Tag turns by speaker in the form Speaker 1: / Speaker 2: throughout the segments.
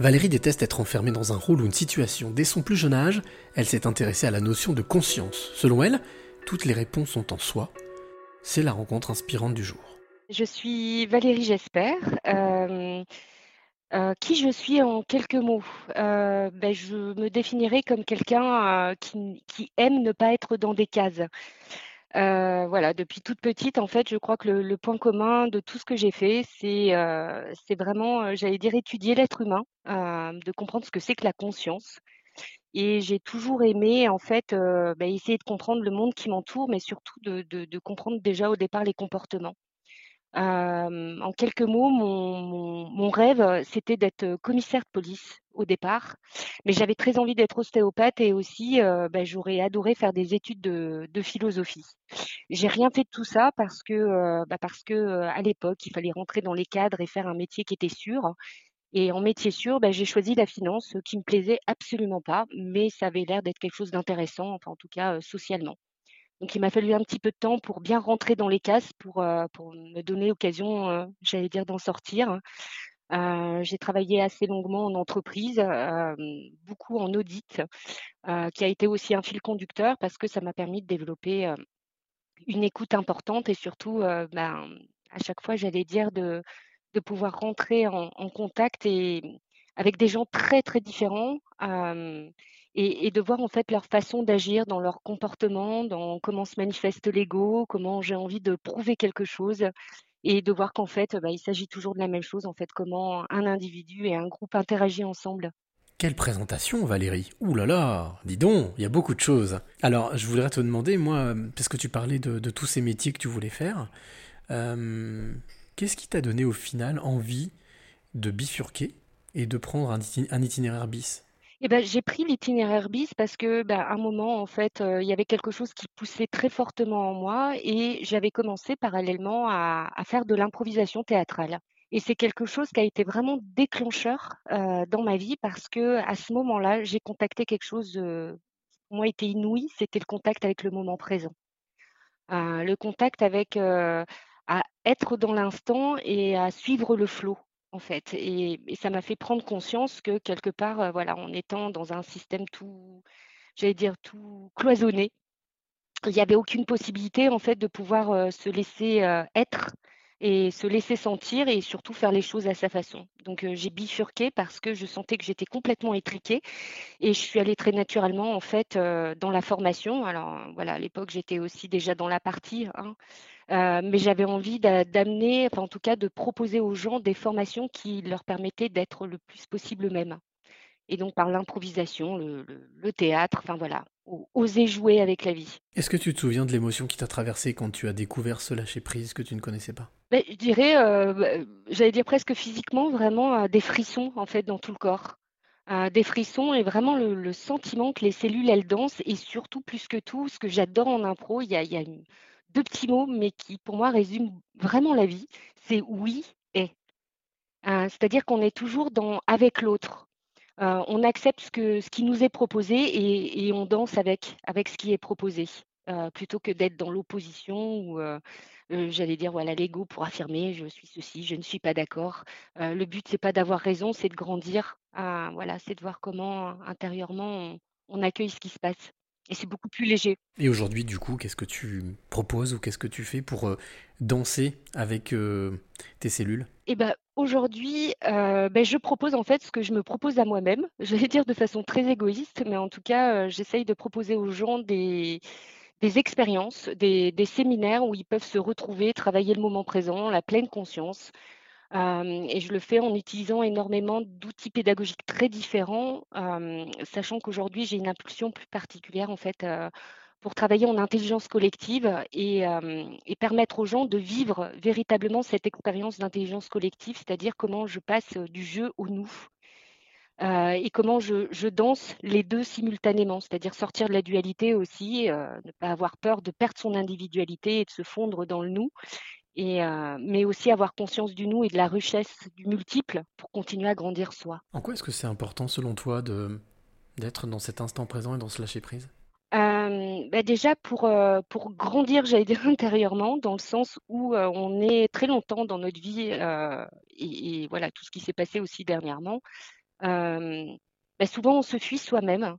Speaker 1: Valérie déteste être enfermée dans un rôle ou une situation. Dès son plus jeune âge, elle s'est intéressée à la notion de conscience. Selon elle, toutes les réponses sont en soi. C'est la rencontre inspirante du jour.
Speaker 2: Je suis Valérie Jesper. Euh, euh, qui je suis en quelques mots? Euh, ben, Je me définirais comme quelqu'un qui, aime ne pas être dans des cases. Voilà, depuis toute petite, en fait, je crois que le, point commun de tout ce que j'ai fait, c'est c'est vraiment, j'allais dire, étudier l'être humain, de comprendre ce que c'est que la conscience. Et j'ai toujours aimé, en fait, ben, essayer de comprendre le monde qui m'entoure, mais surtout de, comprendre déjà au départ les comportements en quelques mots, mon, rêve, c'était d'être commissaire de police au départ, mais j'avais très envie d'être ostéopathe et aussi, bah, j'aurais adoré faire des études de, philosophie. J'ai rien fait de tout ça parce que, bah, parce que à l'époque, il fallait rentrer dans les cadres et faire un métier qui était sûr. Et en métier sûr, bah, j'ai choisi la finance, qui me plaisait absolument pas, mais ça avait l'air d'être quelque chose d'intéressant, enfin en tout cas socialement. Donc il m'a fallu un petit peu de temps pour bien rentrer dans les cases, pour, euh, me donner l'occasion, euh, j'allais dire, d'en sortir. Euh, j'ai travaillé assez longuement en entreprise, beaucoup en audit, qui a été aussi un fil conducteur parce que ça m'a permis de développer une écoute importante et surtout, ben, à chaque fois, j'allais dire, de, pouvoir rentrer en, contact et avec des gens très, très différents et, de voir en fait leur façon d'agir dans leur comportement, dans comment se manifeste l'ego, comment j'ai envie de prouver quelque chose, et de voir qu'en fait, bah, il s'agit toujours de la même chose, en fait, comment un individu et un groupe interagissent ensemble.
Speaker 1: Quelle présentation, Valérie Ouh là là, dis donc, il y a beaucoup de choses. Alors, je voudrais te demander, moi, parce que tu parlais de, tous ces métiers que tu voulais faire, euh, qu'est-ce qui t'a donné au final envie de bifurquer et de prendre un itinéraire bis?
Speaker 2: Eh ben, j'ai pris l'itinéraire bis parce que, bah, un moment, en fait, il y avait quelque chose qui poussait très fortement en moi et j'avais commencé parallèlement à à faire de l'improvisation théâtrale et c'est quelque chose qui a été vraiment déclencheur, dans ma vie parce que à ce moment-là, j'ai contacté quelque chose, de qui pour moi était inouï, c'était le contact avec le moment présent. le contact avec, à être dans l'instant et à suivre le flot en fait. Et, ça m'a fait prendre conscience que quelque part, voilà, en étant dans un système tout, j'allais dire tout cloisonné, il n'y avait aucune possibilité en fait de pouvoir se laisser être et se laisser sentir et surtout faire les choses à sa façon. Donc j'ai bifurqué parce que je sentais que j'étais complètement étriquée et je suis allée très naturellement en fait dans la formation. Alors voilà, à l'époque j'étais aussi déjà dans la partie, hein, mais j'avais envie d'amener, enfin en tout cas de proposer aux gens des formations qui leur permettaient d'être le plus possible eux-mêmes. Et donc par l'improvisation, le, théâtre, enfin voilà, oser jouer avec la vie.
Speaker 1: Est-ce que tu te souviens de l'émotion qui t'a traversé quand tu as découvert ce lâcher prise que tu ne connaissais pas?
Speaker 2: Ben, Je dirais, euh, bah, j'allais dire presque physiquement, vraiment euh, des frissons en fait dans tout le corps. Euh, des frissons et vraiment le, sentiment que les cellules elles dansent et surtout plus que tout, ce que j'adore en impro, il y a, y a deux petits mots mais qui pour moi résument vraiment la vie, c'est oui et. C'est-à-dire qu'on est toujours dans avec l'autre. Euh, on accepte ce, qui nous est proposé et, on danse avec, avec ce qui est proposé, euh, plutôt que d'être dans l'opposition ou, euh, j'allais dire, voilà, l'ego pour affirmer je suis ceci, je ne suis pas d'accord. le but, c'est pas d'avoir raison, c'est de grandir. voilà, c'est de voir comment intérieurement on accueille ce qui se passe et c'est beaucoup plus léger.
Speaker 1: Et aujourd'hui, du coup, qu'est-ce que tu proposes ou qu'est-ce que tu fais pour euh, danser avec euh, tes cellules?
Speaker 2: Eh ben, aujourd'hui, euh, ben, je propose en fait ce que je me propose à moi-même. Je vais dire de façon très égoïste, mais en tout cas, j'essaye de proposer aux gens des, des expériences, des, des, séminaires où ils peuvent se retrouver, travailler le moment présent, la pleine conscience, et je le fais en utilisant énormément d'outils pédagogiques très différents, sachant qu'aujourd'hui j'ai une impulsion plus particulière en fait pour travailler en intelligence collective et, permettre aux gens de vivre véritablement cette expérience d'intelligence collective, c'est-à-dire comment je passe du jeu au nous. et comment je, je, danse les deux simultanément, c'est-à-dire sortir de la dualité aussi, ne pas avoir peur de perdre son individualité et de se fondre dans le nous, et, mais aussi avoir conscience du nous et de la richesse du multiple pour continuer à grandir soi.
Speaker 1: En quoi est-ce que c'est important selon toi de, d'être dans cet instant présent et dans ce lâcher prise?
Speaker 2: Bah déjà pour, pour grandir, j'allais dire intérieurement, dans le sens où on est très longtemps dans notre vie et, et, voilà tout ce qui s'est passé aussi dernièrement, bah, souvent on se fuit soi-même.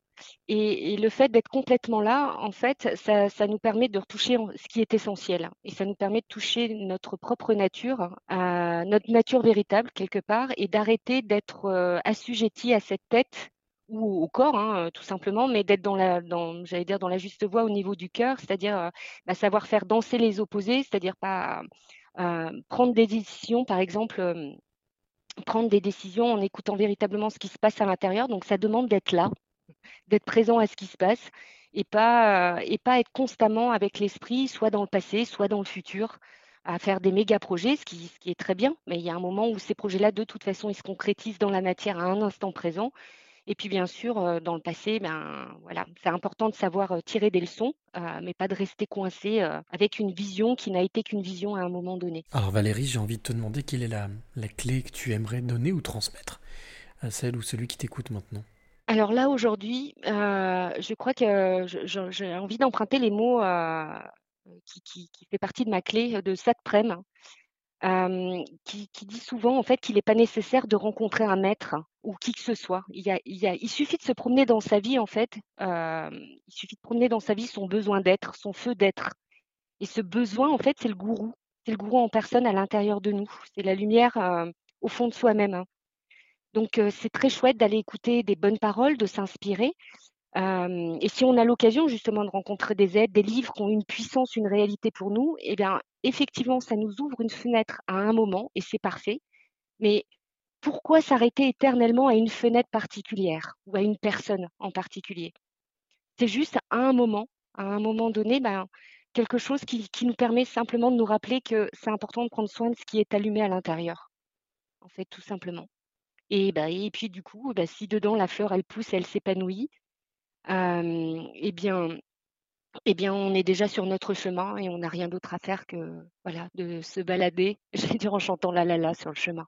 Speaker 2: Et le fait d'être complètement là, en fait, ça nous permet de retoucher ce qui est essentiel. Et ça nous permet de toucher notre propre nature, notre nature véritable quelque part et d'arrêter d'être, heu, assujettis à cette tête ou au corps, hein, tout simplement, mais d'être dans la juste voie au niveau du cœur, c'est-à-dire, heu, bah, savoir faire danser les opposés, c'est-à-dire pas, prendre des décisions par exemple, prendre des décisions en écoutant véritablement ce qui se passe à l'intérieur. Donc ça demande d'être là, d'être présent à ce qui se passe et pas, être constamment avec l'esprit, soit dans le passé, soit dans le futur, à faire des méga projets, ce qui est très bien. Mais il y a un moment où ces projets-là, de toute façon, ils se concrétisent dans la matière à un instant présent et puis bien sûr, dans le passé, ben, voilà, c'est important de savoir, tirer des leçons, mais pas de rester coincé, avec une vision qui n'a été qu'une vision à un moment donné.
Speaker 1: Alors Valérie, j'ai envie de te demander quelle est la la clé que tu aimerais donner ou transmettre à celle ou celui qui t'écoute maintenant?
Speaker 2: Alors là, aujourd'hui, je crois que j'ai envie d'emprunter les mots, qui qui qui fait partie de ma clé de Satprem, qui qui dit souvent en fait qu'il est pas nécessaire de rencontrer un maître ou qui que ce soit. Il suffit de se promener dans sa vie en fait, hem, il suffit de promener dans sa vie son besoin d'être, son feu d'être et ce besoin en fait, c'est le gourou. C'est le gourou en personne à l'intérieur de nous. C'est la lumière, heu, au fond de soi-même, hein. Donc heu, c'est très chouette d'aller écouter des bonnes paroles, de s'inspirer, et si on a l'occasion justement de rencontrer des êtres, des livres qui ont une puissance, une réalité pour nous et bien, effectivement, ça nous ouvre une fenêtre à un moment et c'est parfait. Mais pourquoi s'arrêter éternellement à une fenêtre particulière ou à une personne en particulier? C'est juste à un moment, à un moment donné, ben, quelque chose qui nous permet simplement de nous rappeler que c'est important de prendre soin de ce qui est allumé à l'intérieur, en fait, tout simplement et et puis du coup, bah, si dedans la fleur elle pousse, elle s'épanouit, et bien et bien on est déjà sur notre chemin et on n'a rien d'autre à faire que, voilà, de se balader, j'allais dire en chantant la la la sur le chemin.